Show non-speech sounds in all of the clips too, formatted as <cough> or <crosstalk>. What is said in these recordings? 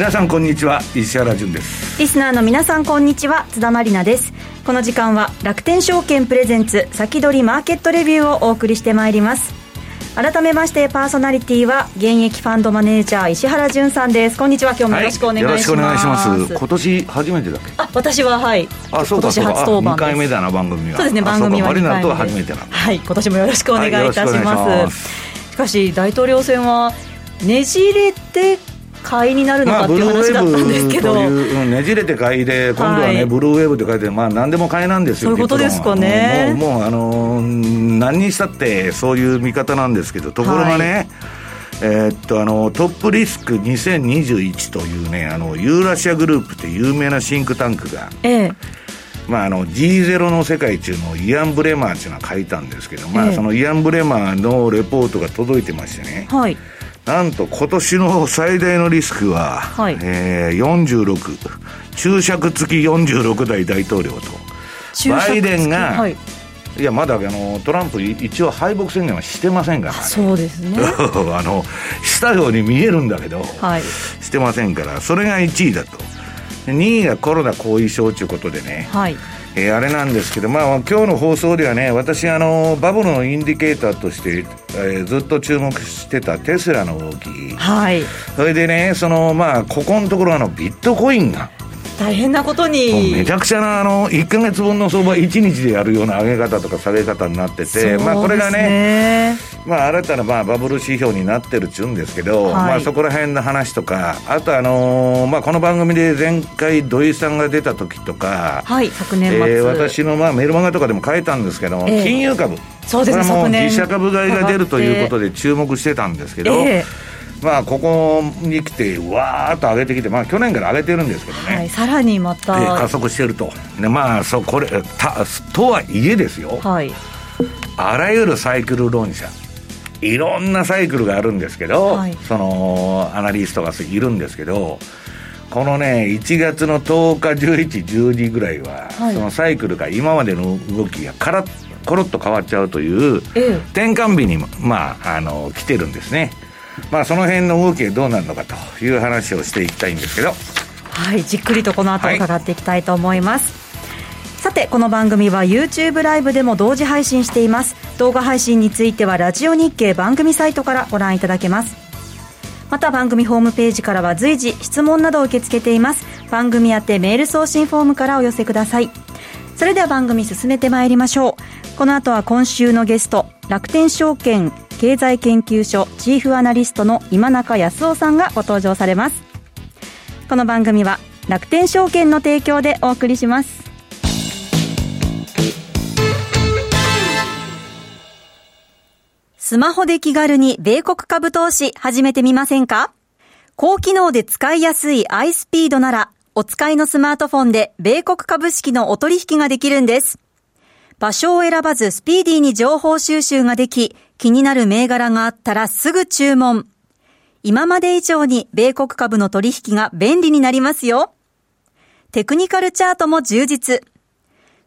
皆さんこんにちは石原潤です。リスナーの皆さんこんにちは津田まりなです。この時間は楽天証券プレゼンツ先取りマーケットレビューをお送りしてまいります。改めましてパーソナリティは現役ファンドマネージャー石原潤さんです。こんにちは今日もよろしくお願いします、はい、よろしくお願いします。今年初めてだっけ？あ私ははい。あそうかそうか。2回目だな番組は。そうですね番組はマリナとは初めてなはい今年もよろしくお願いいたします。はい、ししかし大統領選はねじれて買いになるのかっていう話だったんですけど、まあ、ねじれて買いで今度はね、はい、ブルーウェーブって書いてまあ何でも買いなんですよそういうことですかね。もうもうあのー、何にしたってそういう見方なんですけどところがね、はい。えー、っとあのトップリスク2021というねあのユーラシアグループって有名なシンクタンクが、ええ。まあ、あの G0 の世界中のイアン・ブレマーっていうのは書いたんですけど、まあ、そのイアン・ブレマーのレポートが届いてましてね、はい、なんと今年の最大のリスクは、はい。えー、46注釈付き46代大統領と。バイデンが、はい、いやまだあのトランプ一応敗北宣言はしてませんから、ね、そうですね。<laughs> あのしたように見えるんだけど、はい、してませんから。それが1位だと。2位がコロナ後遺症ということでね、はいえー、あれなんですけど、まあ、今日の放送ではね、私、あの、バブルのインディケーターとして、えー、ずっと注目してたテスラの動き。はい。それでね、その、まあ、ここのところ、あの、ビットコインが。大変なことにめちゃくちゃなあの1か月分の相場1日でやるような上げ方とか下げ方になってて、まあ、これがね、まあ、新たなまあバブル指標になってるっちゅうんですけど、はい、まあ、そこら辺の話とかあと、あのー、まあ、この番組で前回土井さんが出た時とか、はい、昨年末、えー、私のまあメルマガとかでも書いたんですけど、えー、金融株。そうですねこれも自社株買いが出るということで注目してたんですけど、えーまあ、ここに来て、わーっと上げてきて、まあ、去年から上げてるんですけどね、はい、さらにまた、えー、加速してると、でまあ、そうこれたとはいえですよ、はい、あらゆるサイクル論者、いろんなサイクルがあるんですけど、はい、そのアナリストがいるんですけど、このね、1月の10日、11、12ぐらいは、はい、そのサイクルが今までの動きがからコロッと変わっちゃうという、転換日に、まあ、あの来てるんですね。まあ、その辺の動きがどうなるのかという話をしていきたいんですけど。はいじっくりとこの後伺っていきたいと思います、はい、さてこの番組は YouTube ライブでも同時配信しています。動画配信についてはラジオ日経番組サイトからご覧いただけます。また番組ホームページからは随時質問などを受け付けています。番組宛てメール送信フォームからお寄せください。それでは番組進めてまいりましょう。この後は今週のゲスト楽天証券経済研究所チーフアナリストの今中康夫さんがご登場されます。この番組は楽天証券の提供でお送りします。スマホで気軽に米国株投資始めてみませんか？高機能で使いやすい iSpeed ならお使いのスマートフォンで米国株式のお取引ができるんです。場所を選ばずスピーディーに情報収集ができ、気になる銘柄があったらすぐ注文。今まで以上に米国株の取引が便利になりますよ。テクニカルチャートも充実。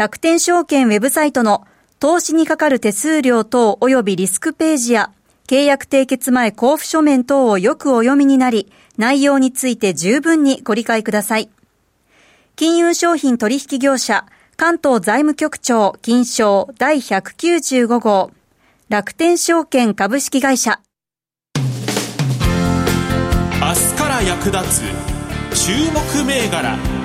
楽天証券ウェブサイトの投資にかかる手数料等及びリスクページや契約締結前交付書面等をよくお読みになり、内容について十分にご理解ください。金融商品取引業者関東財務局長金賞第195号。楽天証券株式会社。明日から役立つ注目銘柄。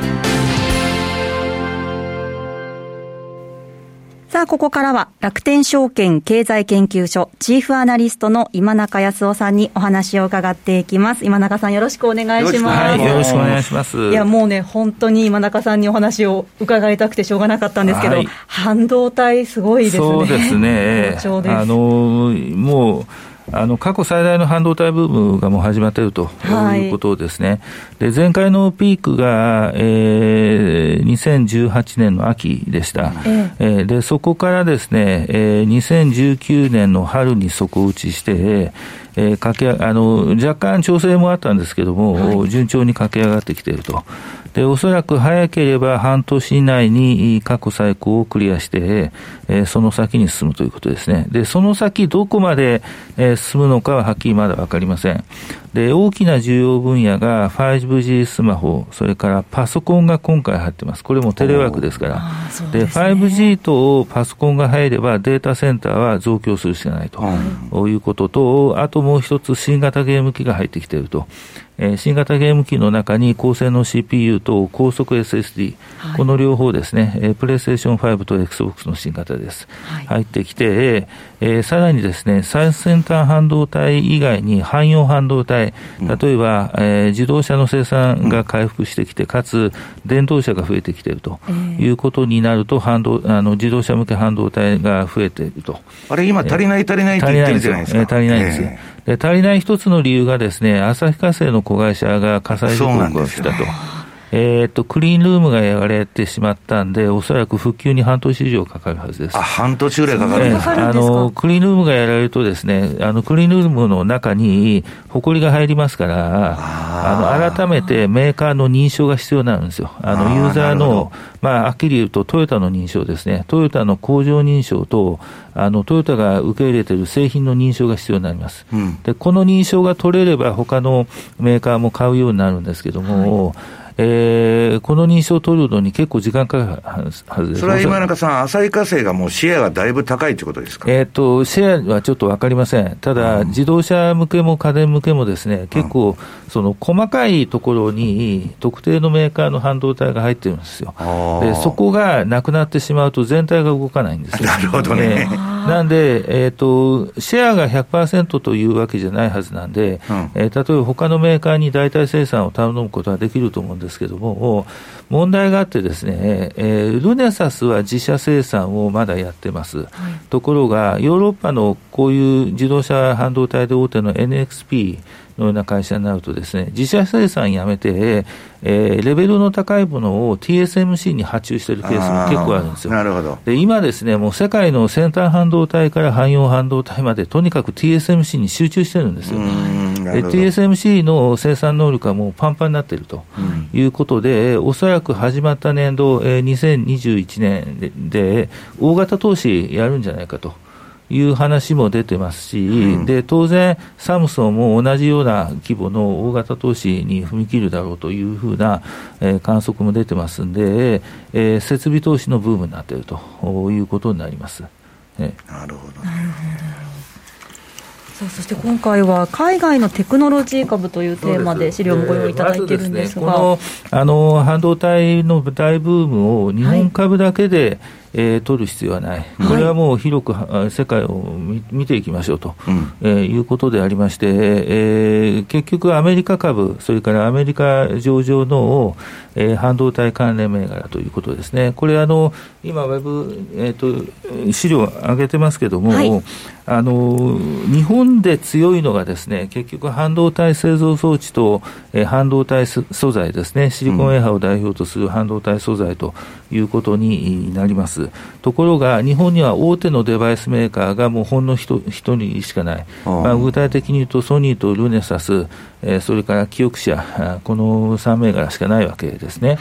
さあ、ここからは楽天証券経済研究所チーフアナリストの今中康夫さんにお話を伺っていきます。今中さんよろしくお願いします。はい、よろしくお願いします。いや、もうね、本当に今中さんにお話を伺いたくてしょうがなかったんですけど、はい、半導体すごいですね。そうですね。<laughs> あの、もう、あの過去最大の半導体ブームがもう始まっているとい。うことですね、はい、で前回のピークが、えー、2018年の秋でした、ええ。ー、でそこからですね、えー、2019年の春に底打ちして、えー、駆けあの若干調整もあったんですけども、はい、順調に駆け上がってきていると。で、おそらく早ければ半年以内に過去最高をクリアして、えー、その先に進むということですね。で、その先どこまで、えー、進むのかははっきりまだわかりません。で、大きな重要分野が 5G スマホ、それからパソコンが今回入ってます。これもテレワークですから。で、ね、5G とパソコンが入ればデータセンターは増強するしかないと、うん、いうことと、あともう一つ新型ゲーム機が入ってきていると。え新型ゲーム機の中に高性能 CPU と高速 SSD、はい、この両方ですね、えプレイステーション5と XBOX の新型です。はい、入ってきて、えー、さらにですね、最先端半導体以外に汎用半導体、例えば、うん、えー、自動車の生産が回復してきて、かつ電動車が増えてきているということになると、半導あの自動車向け半導体が増えていると。あれ、今足りない足りないって言ってるじゃないですか。足りないんです。えー。で足りない一つの理由がですね、旭化成の子会社が火災事故が起きたと。えっ、と、クリーンルームがやられてしまったんで、おそらく復旧に半年以上かかるはずです。あ、半年ぐらいかかるんですか、あの、クリーンルームがやられるとですね、あの、クリーンルームの中に、埃が入りますから、あの、改めてメーカーの認証が必要になるんですよ。あの、ユーザーの、まあ、はっきり言うとトヨタの認証ですね。トヨタの工場認証と、あの、トヨタが受け入れている製品の認証が必要になります。うん、で、この認証が取れれば、他のメーカーも買うようになるんですけども、はいえー、この認証を取るのに結構時間かかるはずです。それは今中さん、浅井化成がもうシェアがだいぶ高いということですか？えっ、と、シェアはちょっとわかりません。ただ、うん、自動車向けも家電向けもですね、結構、その細かいところに特定のメーカーの半導体が入ってるんですよ。で、そこがなくなってしまうと全体が動かないんですよ。<laughs> なるほどね。なんで、えっ、ー、と、シェアが100%というわけじゃないはずなんで、うん、えー、例えば他のメーカーに代替生産を頼むことはできると思うんですけども、問題があってですね、えー、ルネサスは自社生産をまだやってます。はい、ところが、ヨーロッパのこういう自動車半導体で大手の NXP、のような会社になるとですね、自社生産やめて、えー、レベルの高いものを TSMC に発注しているケースも結構あるんですよ。なるほど。で、今ですね、もう世界の先端半導体から汎用半導体まで、とにかく TSMC に集中してるんですよ。で TSMC の生産能力はもうパンパンになっているということで、おそらく始まった年度、えー、2021年でで大型投資やるんじゃないかと。いう話も出てますし、うん、で当然、サムソンも同じような規模の大型投資に踏み切るだろうというふうな、えー、観測も出てますんで、えー、設備投資のブームになっているということになります。ね、なるほど、ね、さあそして今回は海外のテクノロジー株というテーマで資料もご用意いただいてるんですが、まね、このあの半導体の大ブームを日本株だけで、はいえー、取る必要はない、これはもう広く世界を見ていきましょうと、うん、えー、いうことでありまして、えー、結局、アメリカ株、それからアメリカ上場の、えー、半導体関連銘柄ということですね、これ、あの今、ウェブ、えーと、資料上げてますけども、はい、あの日本で強いのがですね、結局、半導体製造装置と、えー、半導体素材ですね、シリコンエハを代表とする半導体素材ということになります。ところが、日本には大手のデバイスメーカーがもうほんの一人しかない、まあ、具体的に言うと、ソニーとルネサス、えー、それから記憶者、この3銘柄しかないわけですね。はい、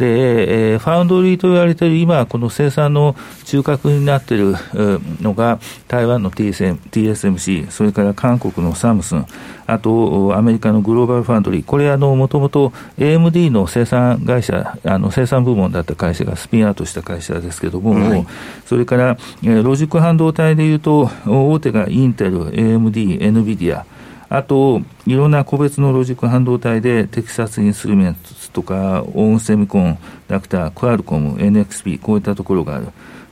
で、えー、ファウンドリーと言われている今、この生産の中核になっているのが、台湾の TSM TSMC、それから韓国のサムスン、あとアメリカのグローバルファウンドリー、これ、もともと AMD の生産会社、あの生産部門だった会社がスピンアウトした会社ですけども、はい、それから、えロジック半導体でいうと、大手がインテル、AMD、NVIDIA、あと、いろんな個別のロジック半導体でテキサスインスツルメントとか、オンセミコンダクター、クアルコム、NXP、こういったところがある。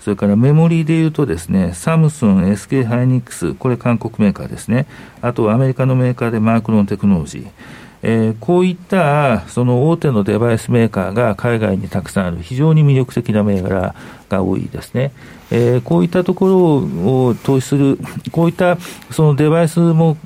それからメモリーでいうとですね、サムスン、SK ハイニックス、これ韓国メーカーですね。あとアメリカのメーカーでマークロンテクノロジー。えー、こういったその大手のデバイスメーカーが海外にたくさんある非常に魅力的な銘柄が多いですね。えー、こういったところを投資する、こういったそのデバイスも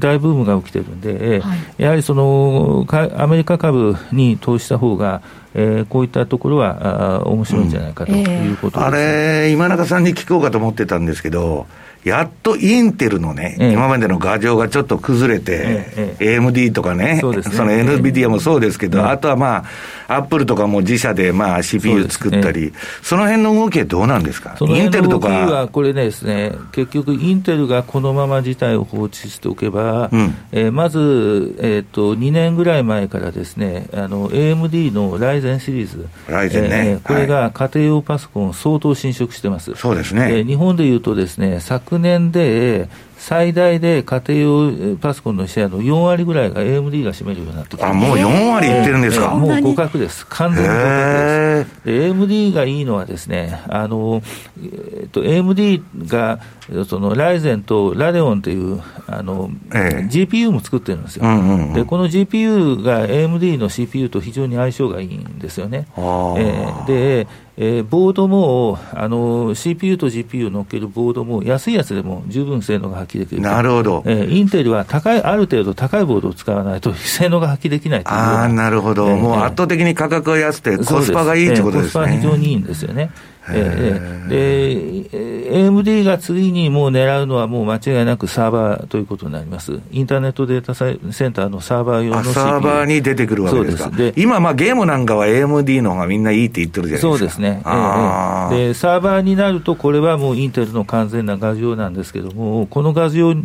大ブームが起きてるんで、はい、やはりそのアメリカ株に投資した方が、えー、こういったところはあ面白いんじゃないかということです、うん、あれ、今中さんに聞こうかと思ってたんですけど、やっとインテルのね、ええ、今までの牙城がちょっと崩れて、ええ、AMD とかね、そね。その NVIDIA もそうですけど、あとはまあ、アップルとかも自社でまあ CPU 作ったり、そ,、の辺の動きはどうなんですか、インテルとか。はこれですね、結局、インテルがこのまま事態を放置しておけば、うん、えー、まず、えーと、2年ぐらい前からですね、あの AMD のライゼンシリーズ、ライゼンね、えー、これが家庭用パソコン、相当侵食してます。そうですね、えー、日本でいうとですね、昨年で、最大で家庭用パソコンのシェアの4割ぐらいが AMD が占めるようになってきてあもう4割いってるんですか、もう互角です、完全に互角です。で AMD がいいのはですね、あのえっと、AMD がそのライゼンとラデオンというあの、え GPU も作ってるんですよ、うんうんうん、でこの GPU が AMD の CPU と非常に相性がいいんですよね。えー、でえー、ボードもあの CPU と GPU を乗っけるボードも安いやつでも十分性能が発揮できるなるほど、えー、インテルは高いある程度高いボードを使わないと性能が発揮できないああなるほど、えー、もう圧倒的に価格が安くてコスパがいいってことですね、コスパ非常にいいんですよねえー、で、AMD が次にもう狙うのはもう間違いなくサーバーということになります。インターネットデータセンターのサーバー用の CPU。サーバーに出てくるわけですか。で今、まあゲームなんかは AMD の方がみんないいって言ってるじゃないですか。そうですね。えー、で、サーバーになると、これはもうインテルの完全な画像なんですけども、この画像を守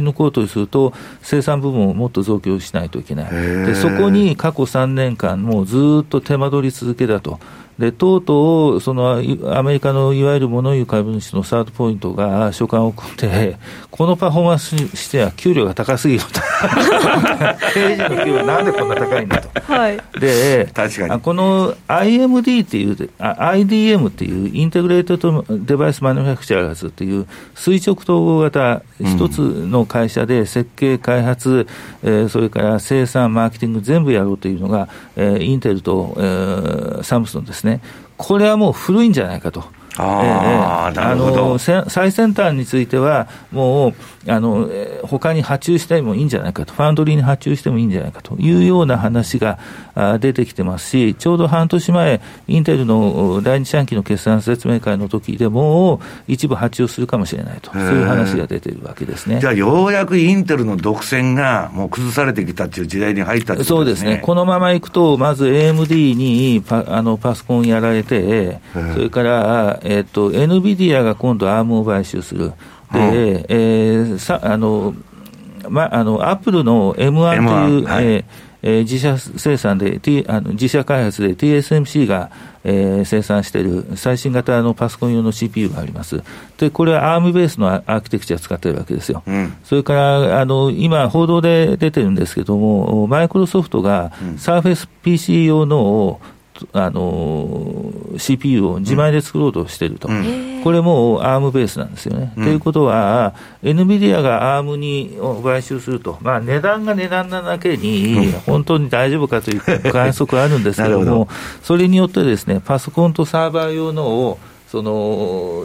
り抜こうとすると、生産部門をもっと増強しないといけない。で、そこに過去3年間、もうずっと手間取り続けだと。でとうとうそのアメリカのいわゆる物言う株主のスタートポイントが所感を組んで、<laughs> このパフォーマンスにしては給料が高すぎると、経営陣の給料な。んでこんな高いんだと。はい、で確かに。この IMD っていうあ、IDM っていうインテグレートデバイスマニュファクチャーズっていう垂直統合型一つの会社で設計、開発、えー、それから生産、マーケティング全部やろうというのが、えー、インテルと、えー、サムスンですね、これはもう古いんじゃないかと。あえー、あの最先端については、もうあの他に発注してもいいんじゃないかと、ファンドリーに発注してもいいんじゃないかというような話が出てきてますし、ちょうど半年前、インテルの第二四半期の決算説明会の時でも、一部発注するかもしれないと、そういう話が出てるわけですね。じゃあ、ようやくインテルの独占がもう崩されてきたっていう時代に入ったってそうですね、このままいくと、まず AMD にパあのパソコンやられて、それから、えっと、NVIDIA が今度、アームを買収する。で、えー、さあの、ま、あの、アップルの M1 という、はい、えーえー、自社生産で、T、あの自社開発で TSMC が、えー、生産している最新型のパソコン用の CPU があります。で、これは ARM ベースのアーキテクチャ使ってるわけですよ。うん、それから、あの、今、報道で出てるんですけども、マイクロソフトが Surface PC 用のあの CPU を自前で作ろうとしていると、うん、これも ARM ベースなんですよね。と、うん、いうことは、NVIDIA が ARM に買収すると、まあ、値段が値段なだけに、本当に大丈夫かという観測はあるんですけども、<laughs> ど。それによってですね、パソコンとサーバー用のを、その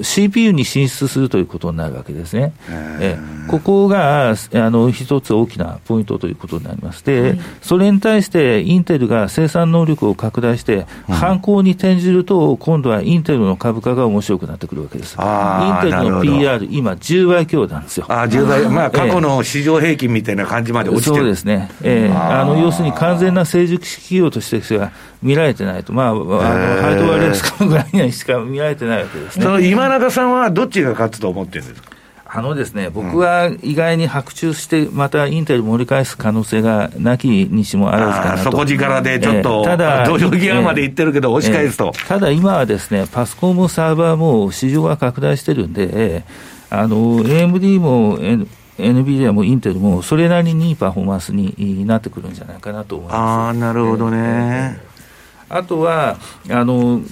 CPU に進出するということになるわけですね。えここがあの一つ大きなポイントということになります。で、はい、それに対してインテルが生産能力を拡大して、犯行に転じると、今度はインテルの株価が面白くなってくるわけです。インテルの PR、今、10倍強なんですよ。あ10倍、まあ、過去の市場平均みたいな感じまで落ちてる、そうですね、えー、あの要するに完全な成熟式企業としては見られてないと、まあ、あのハイドワレースかぐらいにしか見られてないわけですね。今中さんはどっちが勝つと思ってるんですか？あのですね、僕は意外に白昼して、またインテル盛り返す可能性がなきにしもあらずかなと。底力でちょっと、えー、ただ、土壌際までいってるけど、押し返すと、えー、ただ今はですね、パソコンもサーバーも市場が拡大してるんで、あの、AMD も、NVIDIA もインテルもそれなりにいいパフォーマンスになってくるんじゃないかなと思います。あなるほどね。えーあとは、あの、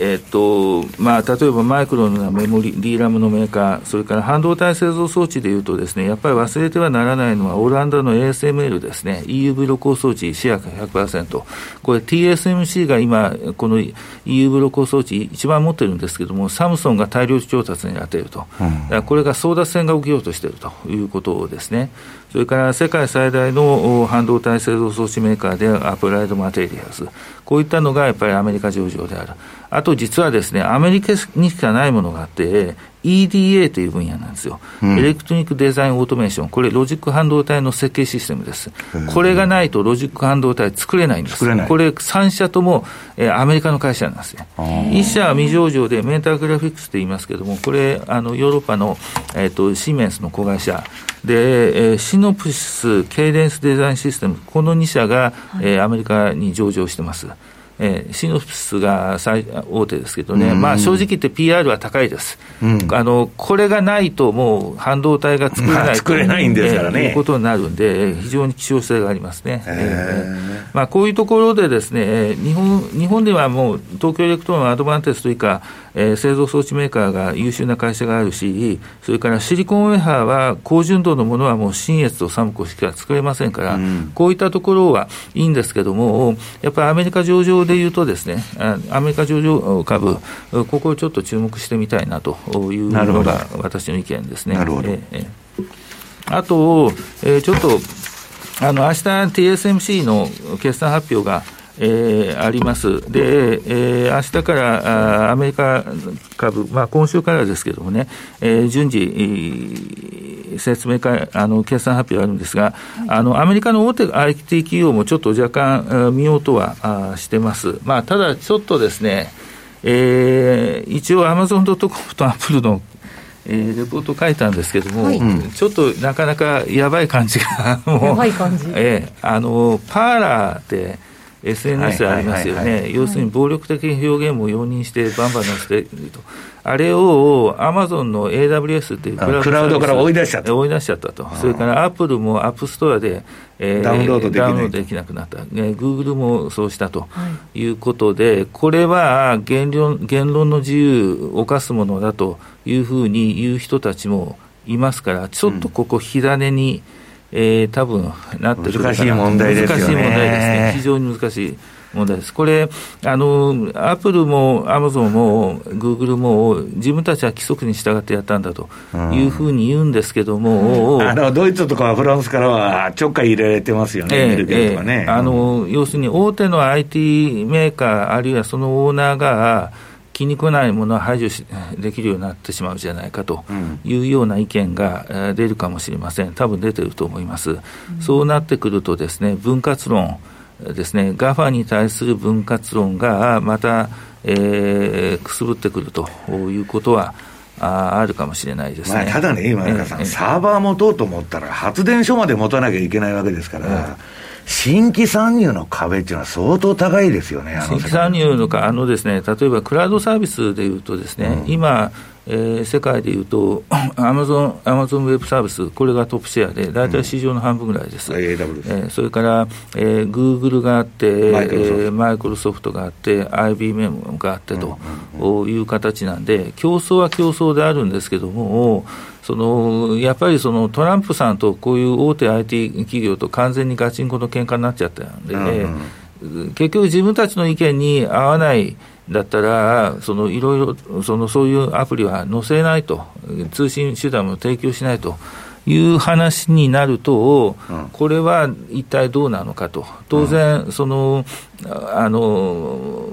えっとまあ、例えばマイクロンのメモリ、D ラムのメーカー、それから半導体製造装置でいうとですね、やっぱり忘れてはならないのは、オランダの ASML ですね、EUV 露光装置シェア100%、これ TSMC が今、この EUV 露光装置一番持ってるんですけれども、サムソンが大量調達に当てると、うん、これが争奪戦が起きようとしているということですね。それから世界最大の半導体製造装置メーカーでアプライドマテリアルズ、こういったのがやっぱりアメリカ上場である。あと実はですね、アメリカにしかないものがあって、EDA という分野なんですよ、うん、 Electronic Design Automation、これ、ロジック半導体の設計システムです。これがないとロジック半導体作れないんです。これ、3社とも、えー、アメリカの会社なんですね。1社は未上場で、メンターグラフィックスと言いますけれども、これ、あのヨーロッパの、えーと、シーメンスの子会社。で、えー、シノプシス、ケイデンスデザインシステム、この2社が、はい、えー、アメリカに上場してます。えー、シノプスが最大手ですけどね、うん、まあ、正直言って PR は高いです、うん、あの、これがないと、もう半導体が作れない、まあ、作れないんですからね、えー、いうことになるんで、非常に希少性がありますね。えー、まあ、こういうところでですね、日本日本ではもう東京エレクトロンアドバンテストというか、えー、製造装置メーカーが優秀な会社があるし、それからシリコンウェハーは高純度のものはもう信越と SUMCO しか作れませんから、うん、こういったところはいいんですけども、やっぱりアメリカ上場でいうとですね、アメリカ上場株、ここをちょっと注目してみたいなというのが私の意見ですね。なるほど。えー、あと、えー、ちょっと、あの、明日 TSMC の決算発表がえー、あります。で、えー、明日からあアメリカ株、まあ、今週からですけれどもね、えー、順次、説明会、あの、決算発表あるんですが、あの、アメリカの大手 IT 企業もちょっと若干見ようとはあしてます。まあ、ただちょっとですね、えー、一応アマゾン・ドット・コムとアップルのえー、レポート書いたんですけども、はい、ちょっとなかなかやばい感じがやばい感じ、<laughs> えー、あのパーラーで SNS ありますよね、要するに暴力的表現も容認して、バンバン載せていると、あれをアマゾンの AWS っていうクラウドから追い出しちゃった追い出しちゃったと、それからアップルもアップストアで、えー、ダウンロードできなくなった、グーグルもそうしたとい。うことで、これは言論言論の自由を犯すものだというふうに言う人たちもいますから、ちょっとここ、火種に、うんえー、多分なってる難しい問題ですよね。難しい問題ですね。非常に難しい。問題です。これ、あの、アップルもアマゾンもグーグルも自分たちは規則に従ってやったんだというふうに言うんですけども、うん、あのドイツとかフランスからはちょっかい入れられてますよね、えー、えー、ね。あの、要するに大手の IT メーカー、あるいはそのオーナーが、気に食わないものは排除しできるようになってしまうじゃないかというような意見が出るかもしれません、多分出てると思います、うん、そうなってくるとですね分割論ですね、ガファに対する分割論がまた、えー、くすぶってくるということは、ああるかもしれないですね、まあ、ただね、今中さん、サーバー持とうと思ったら、発電所まで持たなきゃいけないわけですから。新規参入の壁っていうのは相当高いですよね、新規参入のか、あのですね、例えばクラウドサービスでいうとですね、うん、今、えー、世界でいうと、<coughs> アマゾン、アマゾンウェブサービス、これがトップシェアで、大体市場の半分ぐらいです。うん、えー、それから、えー、グーグルがあって、マイクロソフト。があって、IBM があってという形なんで、競争は競争であるんですけども、そのやっぱりそのトランプさんとこういう大手 IT 企業と完全にガチンコの喧嘩になっちゃったんで、うんうん、結局自分たちの意見に合わないだったら、そのいろいろ、そのそういうアプリは載せないと、通信手段も提供しないという話になると、これは一体どうなのかと、当然、そのあの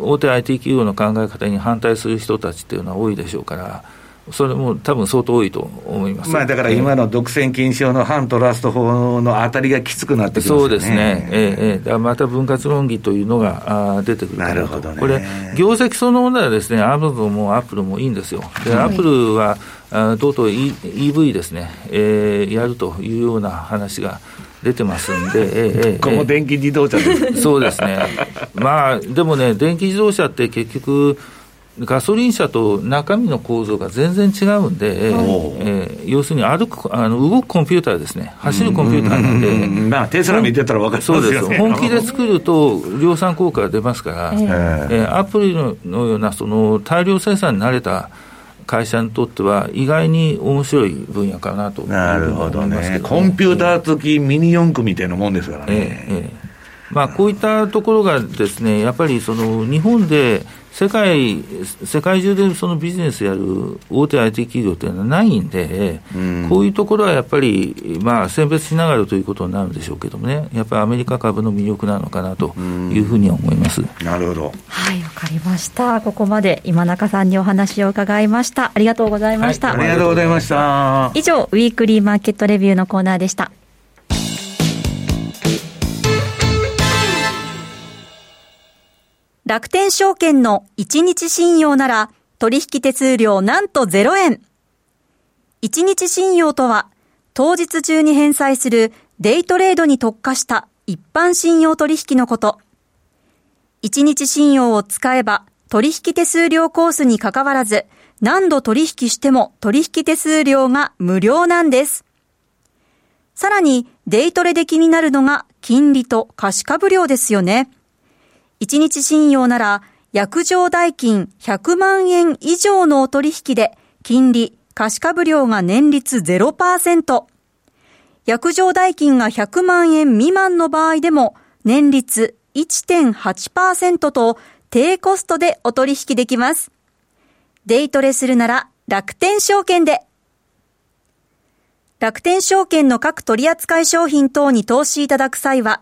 大手 IT 企業の考え方に反対する人たちっていうのは多いでしょうから。それも多分相当多いと思います、まあ、だから今の独占禁止法の反トラスト法の当たりがきつくなってきますよね。そうですね、ええまた分割論議というのがあ出てくるなるほど、ね、これ、業績そのものはですね、アマゾンもアップルもいいんですよ、で、アップルはあとうとう EV ですね、えー、やるというような話が。出てますんで、ええこの電気自動車そうですね、まあ、でもね、電気自動車って結局、ガソリン車と中身の構造が全然違うんで、えー、要するに歩くあの動くコンピューターですね、走るコンピューターなんで、まあ、テスラ見てたら分かりますよ、ね、そうです本気で作ると量産効果が出ますから、えー、えー、アプリのようなその大量生産に慣れた会社にとっては、意外に面白い分野かなとなるほどね、コンピューター付きミニ四駆みたいなもんですからね。えーえーまあ、こういったところがですね、やっぱりその日本で世界、世界中でそのビジネスやる大手 IT 企業っていうのはないんで、うん、こういうところはやっぱり、まあ、選別しながらということになるんでしょうけどもね、やっぱりアメリカ株の魅力なのかなというふうには思います。なるほど。はい、わかりました。ここまで今中さんにお話を伺いました。ありがとうございました。はい、ありがとうございました。以上、ウィークリーマーケットレビューのコーナーでした。楽天証券の1日信用なら取引手数料なんと0円。1日信用とは当日中に返済するデイトレードに特化した一般信用取引のこと。1日信用を使えば取引手数料コースに関わらず何度取引しても取引手数料が無料なんです。さらにデイトレで気になるのが金利と貸し株料ですよね。1日信用なら、約定代金100万円以上のお取引で、金利、貸株料が年率0%。約定代金が100万円未満の場合でも、年率1.8%と低コストでお取引できます。デイトレするなら楽天証券で。楽天証券の各取扱商品等に投資いただく際は、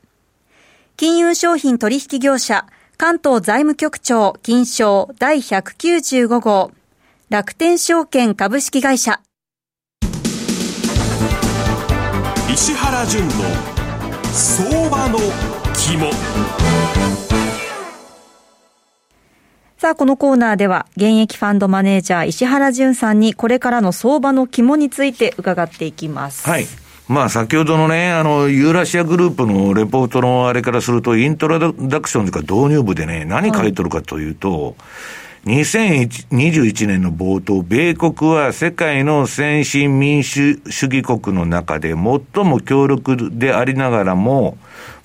金融商品取引業者、関東財務局長金賞第195号、楽天証券株式会社。石原淳の相場の肝。さあ、このコーナーでは、現役ファンドマネージャー石原淳さんにこれからの相場の肝について伺っていきます。はい。まあ先ほどのね、あの、ユーラシアグループのレポートのあれからすると、イントロダクションとか導入部でね、何書いてるかというと、はい、2021年の冒頭、米国は世界の先進民主主義国の中で最も強力でありながらも、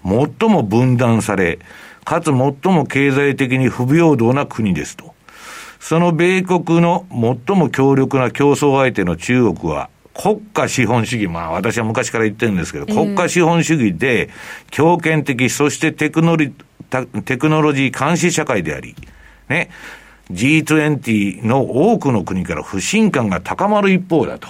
最も分断され、かつ最も経済的に不平等な国ですと。その米国の最も強力な競争相手の中国は、国家資本主義、まあ私は昔から言ってるんですけど、国家資本主義で強権的、そしてテクノリテクノロジー監視社会であり、ね、G20 の多くの国から不信感が高まる一方だと。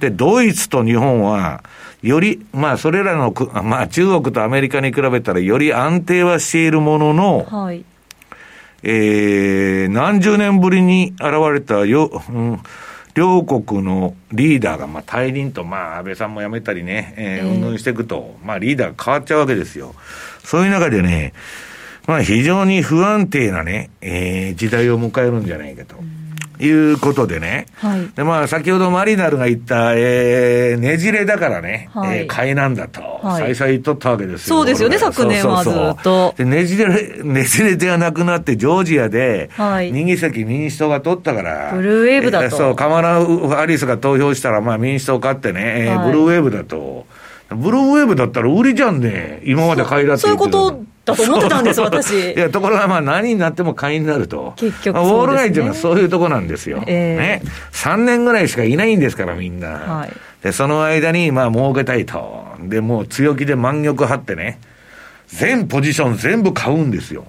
で、ドイツと日本は、より、まあ、それらの、まあ、中国とアメリカに比べたらより安定はしているものの、はい、えー、何十年ぶりに現れたよ、うん両国のリーダーが、まあ、退任と、まあ、安倍さんも辞めたりね、えー、うんぬんしていくと、まあ、リーダーが変わっちゃうわけですよ。そういう中でね、まあ、非常に不安定なね、えー、時代を迎えるんじゃないかと。うんいうことでね。はい。で、まあ、先ほどマリナルが言った、えー、ねじれだからね、はい、えー、買いなんだと、はい、再々言っとったわけですよ。そうですよね、昨年はずっと。で、ねじれ、<laughs> ねじれではなくなって、ジョージアで、はい。右席民主党が取ったから、ブルーウェーブだと。そう、カマラ・ハリスが投票したら、まあ、民主党勝ってね、はい、ブルーウェーブだと。ブルーウェーブだったら売りじゃんね。今まで買いだってそういうことだと思ってたんです、私。いや、ところがまあ何になっても買いになると。結局、ね、ウォール街っていうのはそういうとこなんですよ。えー、ね。3年ぐらいしかいないんですから、みんな。はい。で、その間に、まあ儲けたいと。で、もう強気で満玉張ってね。全ポジション全部買うんですよ。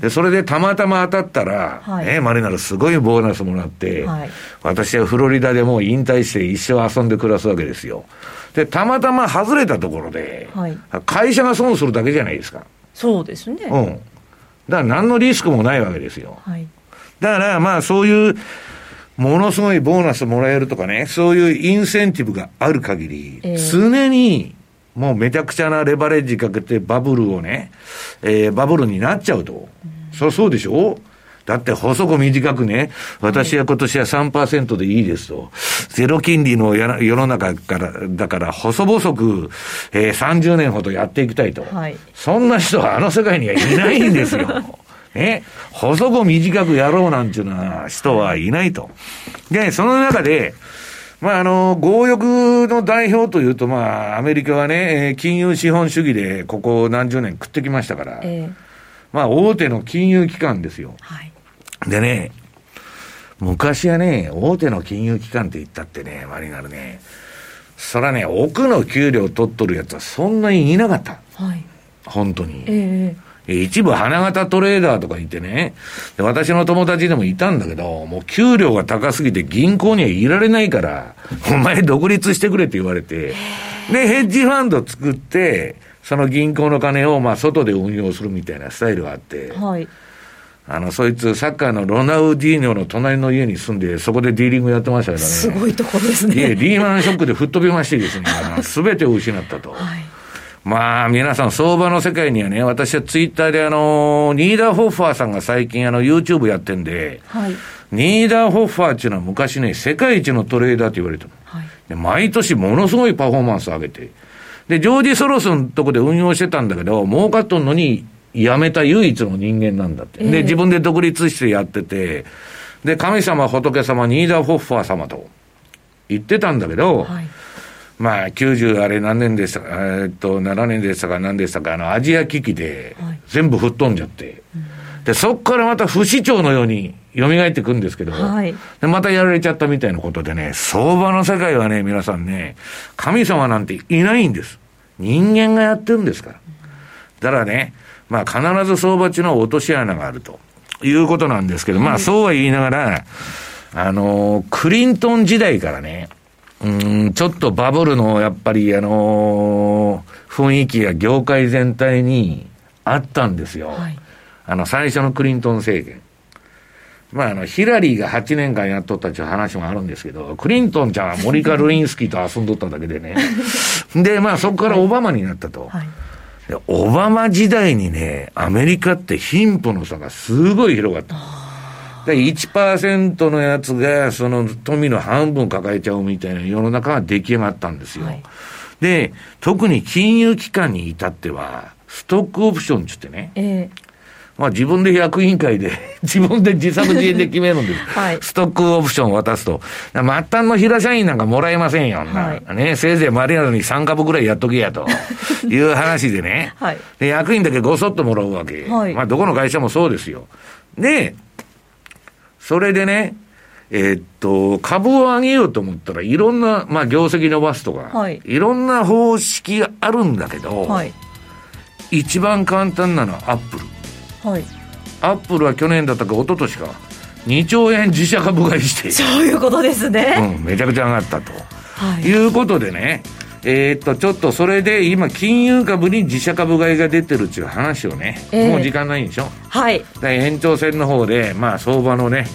で、それでたまたま当たったら、はい、ね、マリナルすごいボーナスもらって、はい、私はフロリダでもう引退して一生遊んで暮らすわけですよ。で、たまたま外れたところで、はい、会社が損するだけじゃないですか。そうですね。うん。だから何のリスクもないわけですよ。はい。だからまあそういう、ものすごいボーナスもらえるとかね、そういうインセンティブがある限り、えー、常にもうめちゃくちゃなレバレッジかけてバブルをね、えー、バブルになっちゃうと。うん、そそうでしょ？だって細く短くね、私は今年は3%でいいですと。ゼロ金利の世の中から、だから細々く、えー、30年ほどやっていきたいと。はい、そんな人はあの世界にはいないんですよ。<laughs> ね、細く短くやろうなんていうような人はいないと。で、その中で、まあ、あの、強欲の代表というと、まあ、アメリカはね、金融資本主義でここ何十年食ってきましたから、えー、まあ、大手の金融機関ですよ。はい、でね、昔はね、大手の金融機関って言ったってね、マリナルね、そらね、奥の給料取っとるやつはそんなにいなかった。はい。本当に。ええー一部花形トレーダーとかいてね、私の友達でもいたんだけど、もう給料が高すぎて銀行にはいられないから、<laughs> お前独立してくれって言われて、で、ヘッジファンド作って、その銀行の金をまあ外で運用するみたいなスタイルがあって、はい。あの、そいつ、サッカーのロナウディーニョの隣の家に住んで、そこでディーリングやってましたからね。すごいところですね。いえ、リーマンショックで吹っ飛びましてですね、すべ <laughs> てを失ったと。はい。まあ、皆さん、相場の世界にはね、私はツイッターであの、ニーダーホッファーさんが最近あの、YouTube やってんで、はい。ニーダーホッファーっていうのは昔ね、世界一のトレーダーって言われてる。はい。で、毎年ものすごいパフォーマンス上げて、で、ジョージ・ソロスのとこで運用してたんだけど、儲かっとんのに、辞めた唯一の人間なんだって。で、自分で独立してやってて、で、神様、仏様、ニーダー・ホッファー様と言ってたんだけど、はい、まあ、90あれ何年でしたか、えー、っと、7年でしたか何でしたか、あの、アジア危機で全部吹っ飛んじゃって、はい、で、そこからまた不死鳥のように蘇ってくるんですけど、はい、で、またやられちゃったみたいなことでね、相場の世界はね、皆さんね、神様なんていないんです。人間がやってるんですから。だからね、まあ必ず相場中の落とし穴があるということなんですけど、まあそうは言いながら、あの、クリントン時代からね、うん、ちょっとバブルのやっぱりあの雰囲気が業界全体にあったんですよ。はい、あの、最初のクリントン政権。まあ、あの、ヒラリーが8年間やっとったっていう話もあるんですけど、クリントンちゃんはモニカ・ルインスキーと遊んどっただけでね。<laughs> で、まあ、そこからオバマになったと。はいはいで、オバマ時代にね、アメリカって貧富の差がすごい広がった。で、1%のやつが、その富の半分抱えちゃうみたいな世の中が出来上がったんですよ。はい、で、特に金融機関に至っては、ストックオプションって言ってね、えーまあ自分で役員会で <laughs> 自分で自作自演で決めるんです。はい、ストックオプションを渡すと。末端の平社員なんかもらえませんよ。はい、ね、せいぜいマリアーに3株ぐらいやっとけやと <laughs> いう話でね。はい、で、役員だけごそっともらうわけ。はい、まあどこの会社もそうですよ。で、それでね、えー、っと、株を上げようと思ったらいろんな、まあ業績伸ばすとか、はい、いろんな方式があるんだけど、はい、一番簡単なのはアップル。はい、アップルは去年だったか一昨年か。2兆円自社株買いしてそういうことですね、うん、めちゃくちゃ上がったと、はい、いうことでね。えー、っとちょっとそれで今金融株に自社株買いが出てるっていう話をね、えー、もう時間ないんでしょ？はい。延長戦の方でまあ相場のね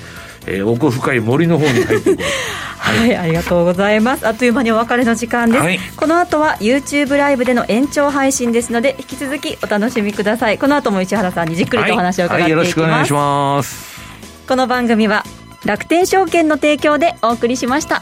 えー、奥深い森の方に入っていこうはい、<laughs> はい、ありがとうございます。あっという間にお別れの時間です、はい、この後は YouTube ライブでの延長配信ですので引き続きお楽しみください。この後も石原さんにじっくりとお話を伺っていきます、はい、よろしくお願いします。この番組は楽天証券の提供でお送りしました